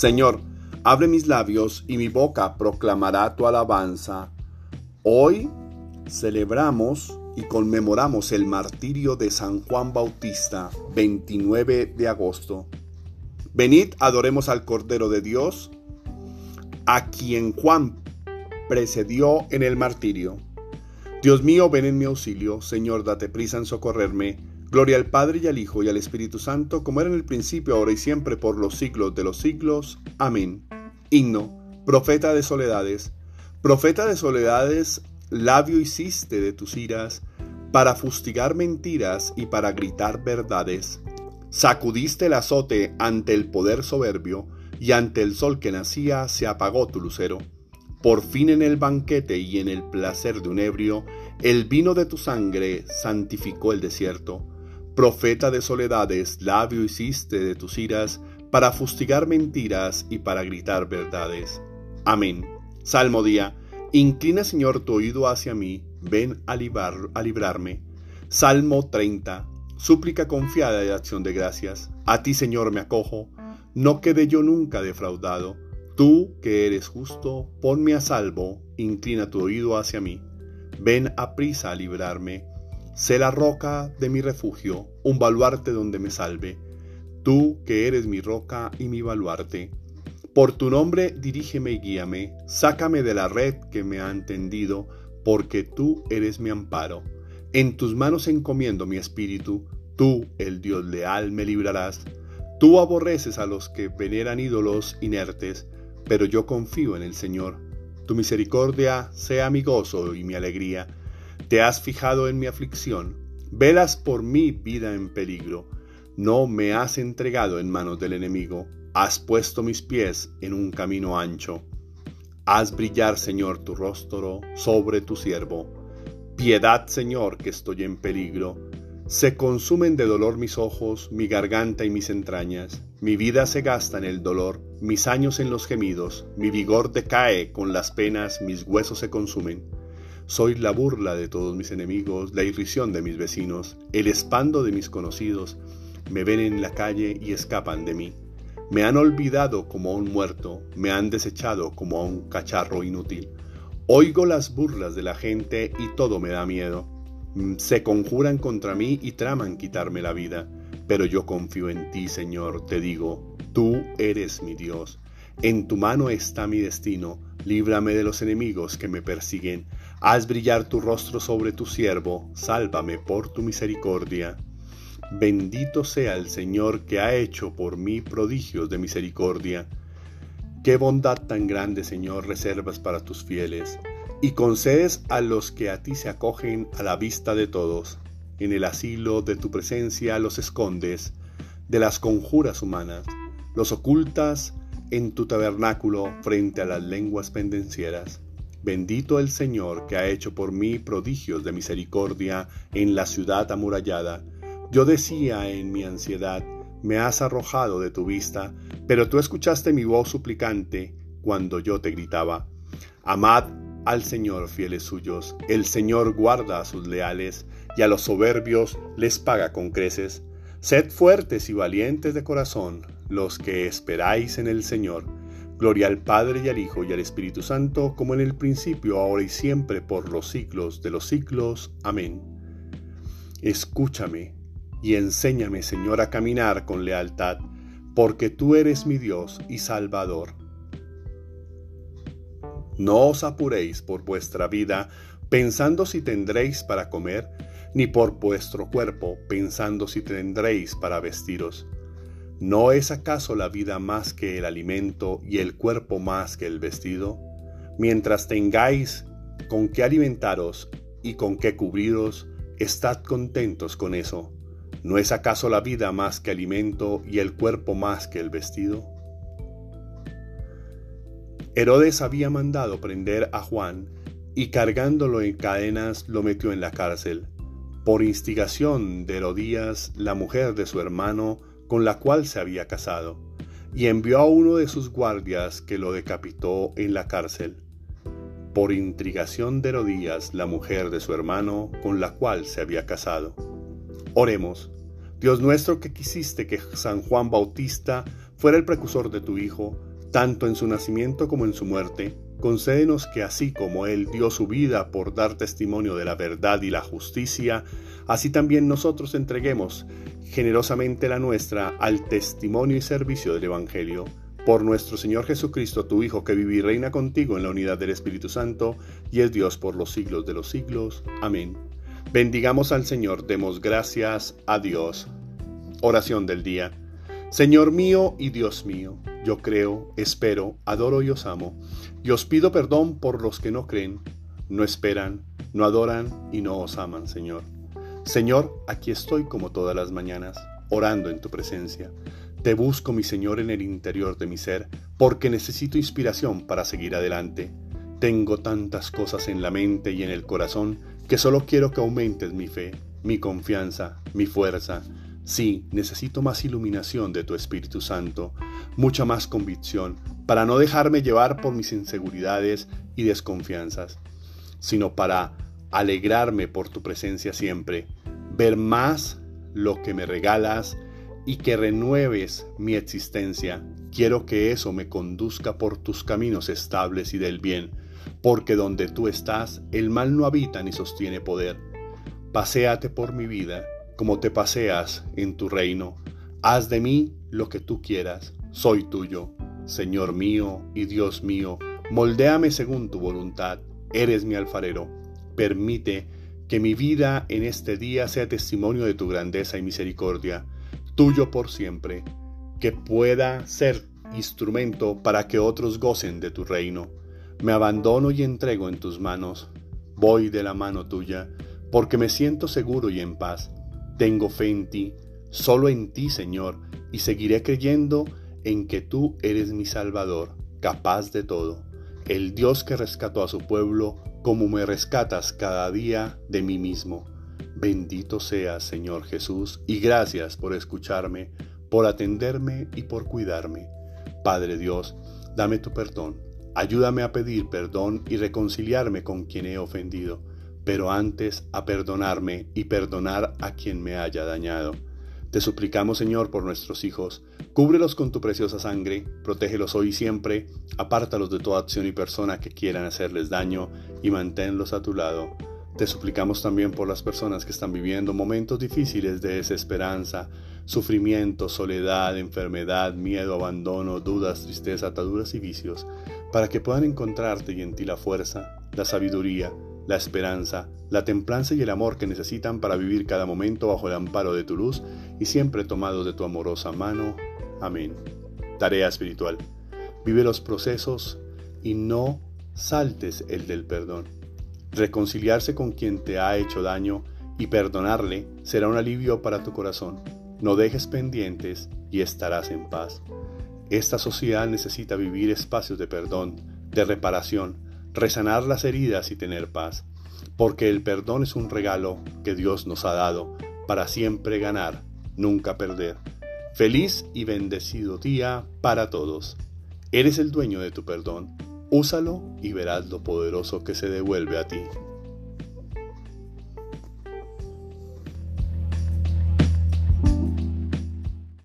Señor, abre mis labios y mi boca proclamará tu alabanza. Hoy celebramos y conmemoramos el martirio de San Juan Bautista, 29 de agosto. Venid, adoremos al Cordero de Dios, a quien Juan precedió en el martirio. Dios mío, ven en mi auxilio, Señor, date prisa en socorrerme. Gloria al Padre y al Hijo y al Espíritu Santo, como era en el principio, ahora y siempre, por los siglos de los siglos. Amén. Himno, profeta de soledades. Profeta de soledades, labio hiciste de tus iras, para fustigar mentiras y para gritar verdades. Sacudiste el azote ante el poder soberbio, y ante el sol que nacía se apagó tu lucero. Por fin en el banquete y en el placer de un ebrio, el vino de tu sangre santificó el desierto. Profeta de soledades, labio hiciste de tus iras, para fustigar mentiras y para gritar verdades. Amén. Salmo día. Inclina, Señor, tu oído hacia mí, ven a, a librarme. Salmo 30. Súplica confiada de acción de gracias. A ti, Señor, me acojo. No quede yo nunca defraudado Tú, que eres justo, ponme a salvo, inclina tu oído hacia mí. Ven a prisa a librarme. Sé la roca de mi refugio, un baluarte donde me salve. Tú, que eres mi roca y mi baluarte. Por tu nombre dirígeme y guíame, sácame de la red que me ha tendido, porque tú eres mi amparo. En tus manos encomiendo mi espíritu, tú, el Dios leal, me librarás. Tú aborreces a los que veneran ídolos inertes, pero yo confío en el Señor. Tu misericordia sea mi gozo y mi alegría. Te has fijado en mi aflicción, velas por mi vida en peligro. No me has entregado en manos del enemigo, has puesto mis pies en un camino ancho. Haz brillar, Señor, tu rostro sobre tu siervo. Piedad, Señor, que estoy en peligro. Se consumen de dolor mis ojos, mi garganta y mis entrañas. Mi vida se gasta en el dolor, mis años en los gemidos, mi vigor decae con las penas, mis huesos se consumen. Soy la burla de todos mis enemigos, la irrisión de mis vecinos, el espando de mis conocidos. Me ven en la calle y escapan de mí. Me han olvidado como a un muerto, me han desechado como a un cacharro inútil. Oigo las burlas de la gente y todo me da miedo. Mm, se conjuran contra mí y traman quitarme la vida. Pero yo confío en ti, Señor, te digo, tú eres mi Dios. En tu mano está mi destino. Líbrame de los enemigos que me persiguen. Haz brillar tu rostro sobre tu siervo. Sálvame por tu misericordia. Bendito sea el Señor que ha hecho por mí prodigios de misericordia. Qué bondad tan grande, Señor, reservas para tus fieles y concedes a los que a ti se acogen a la vista de todos. En el asilo de tu presencia los escondes de las conjuras humanas, los ocultas en tu tabernáculo frente a las lenguas pendencieras. Bendito el Señor que ha hecho por mí prodigios de misericordia en la ciudad amurallada. Yo decía en mi ansiedad, me has arrojado de tu vista, pero tú escuchaste mi voz suplicante cuando yo te gritaba. Amad al Señor, fieles suyos, el Señor guarda a sus leales, y a los soberbios les paga con creces. Sed fuertes y valientes de corazón, los que esperáis en el Señor. Gloria al Padre y al Hijo y al Espíritu Santo, como en el principio, ahora y siempre, por los siglos de los siglos. Amén. Escúchame y enséñame, Señor, a caminar con lealtad, porque tú eres mi Dios y Salvador no os apuréis por vuestra vida, pensando si tendréis para comer, ni por vuestro cuerpo, pensando si tendréis para vestiros. ¿No es acaso la vida más que el alimento y el cuerpo más que el vestido? Mientras tengáis con qué alimentaros y con qué cubriros, estad contentos con eso. ¿No es acaso la vida más que alimento y el cuerpo más que el vestido? Herodes había mandado prender a Juan y cargándolo en cadenas lo metió en la cárcel, por instigación de Herodías, la mujer de su hermano, con la cual se había casado, y envió a uno de sus guardias que lo decapitó en la cárcel, por intrigación de Herodías, la mujer de su hermano, con la cual se había casado. Oremos, Dios nuestro que quisiste que San Juan Bautista fuera el precursor de tu Hijo, tanto en su nacimiento como en su muerte, concédenos que así como Él dio su vida por dar testimonio de la verdad y la justicia, así también nosotros entreguemos generosamente la nuestra al testimonio y servicio del Evangelio. Por nuestro Señor Jesucristo, tu Hijo, que vive y reina contigo en la unidad del Espíritu Santo, y es Dios por los siglos de los siglos. Amén. Bendigamos al Señor, demos gracias a Dios. Oración del día. Señor mío y Dios mío, yo creo, espero, adoro y os amo, y os pido perdón por los que no creen, no esperan, no adoran y no os aman, Señor. Señor, aquí estoy como todas las mañanas, orando en tu presencia. Te busco, mi Señor, en el interior de mi ser, porque necesito inspiración para seguir adelante. Tengo tantas cosas en la mente y en el corazón que solo quiero que aumentes mi fe, mi confianza, mi fuerza, Sí, necesito más iluminación de tu Espíritu Santo, mucha más convicción, para no dejarme llevar por mis inseguridades y desconfianzas, sino para alegrarme por tu presencia siempre, ver más lo que me regalas y que renueves mi existencia. Quiero que eso me conduzca por tus caminos estables y del bien, porque donde tú estás, el mal no habita ni sostiene poder. Paséate por mi vida como te paseas en tu reino. Haz de mí lo que tú quieras, soy tuyo, Señor mío y Dios mío, moldéame según tu voluntad, eres mi alfarero. Permite que mi vida en este día sea testimonio de tu grandeza y misericordia, tuyo por siempre, que pueda ser instrumento para que otros gocen de tu reino. Me abandono y entrego en tus manos, voy de la mano tuya, porque me siento seguro y en paz tengo fe en ti, solo en ti, Señor, y seguiré creyendo en que tú eres mi Salvador, capaz de todo, el Dios que rescató a su pueblo como me rescatas cada día de mí mismo. Bendito seas, Señor Jesús, y gracias por escucharme, por atenderme y por cuidarme. Padre Dios, dame tu perdón. Ayúdame a pedir perdón y reconciliarme con quien he ofendido pero antes a perdonarme y perdonar a quien me haya dañado. Te suplicamos, Señor, por nuestros hijos, cúbrelos con tu preciosa sangre, protégelos hoy y siempre, apártalos de toda acción y persona que quieran hacerles daño y manténlos a tu lado. Te suplicamos también por las personas que están viviendo momentos difíciles de desesperanza, sufrimiento, soledad, enfermedad, miedo, abandono, dudas, tristeza, ataduras y vicios, para que puedan encontrarte y en ti la fuerza, la sabiduría, la esperanza, la templanza y el amor que necesitan para vivir cada momento bajo el amparo de tu luz y siempre tomados de tu amorosa mano. Amén. Tarea espiritual. Vive los procesos y no saltes el del perdón. Reconciliarse con quien te ha hecho daño y perdonarle será un alivio para tu corazón. No dejes pendientes y estarás en paz. Esta sociedad necesita vivir espacios de perdón, de reparación, resanar las heridas y tener paz, porque el perdón es un regalo que Dios nos ha dado para siempre ganar, nunca perder. Feliz y bendecido día para todos. Eres el dueño de tu perdón. Úsalo y verás lo poderoso que se devuelve a ti.